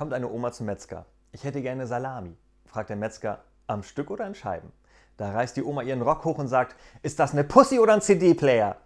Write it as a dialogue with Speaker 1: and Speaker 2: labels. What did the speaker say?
Speaker 1: Kommt eine Oma zum Metzger. Ich hätte gerne Salami. Fragt der Metzger, am Stück oder in Scheiben? Da reißt die Oma ihren Rock hoch und sagt, ist das eine Pussy oder ein CD-Player?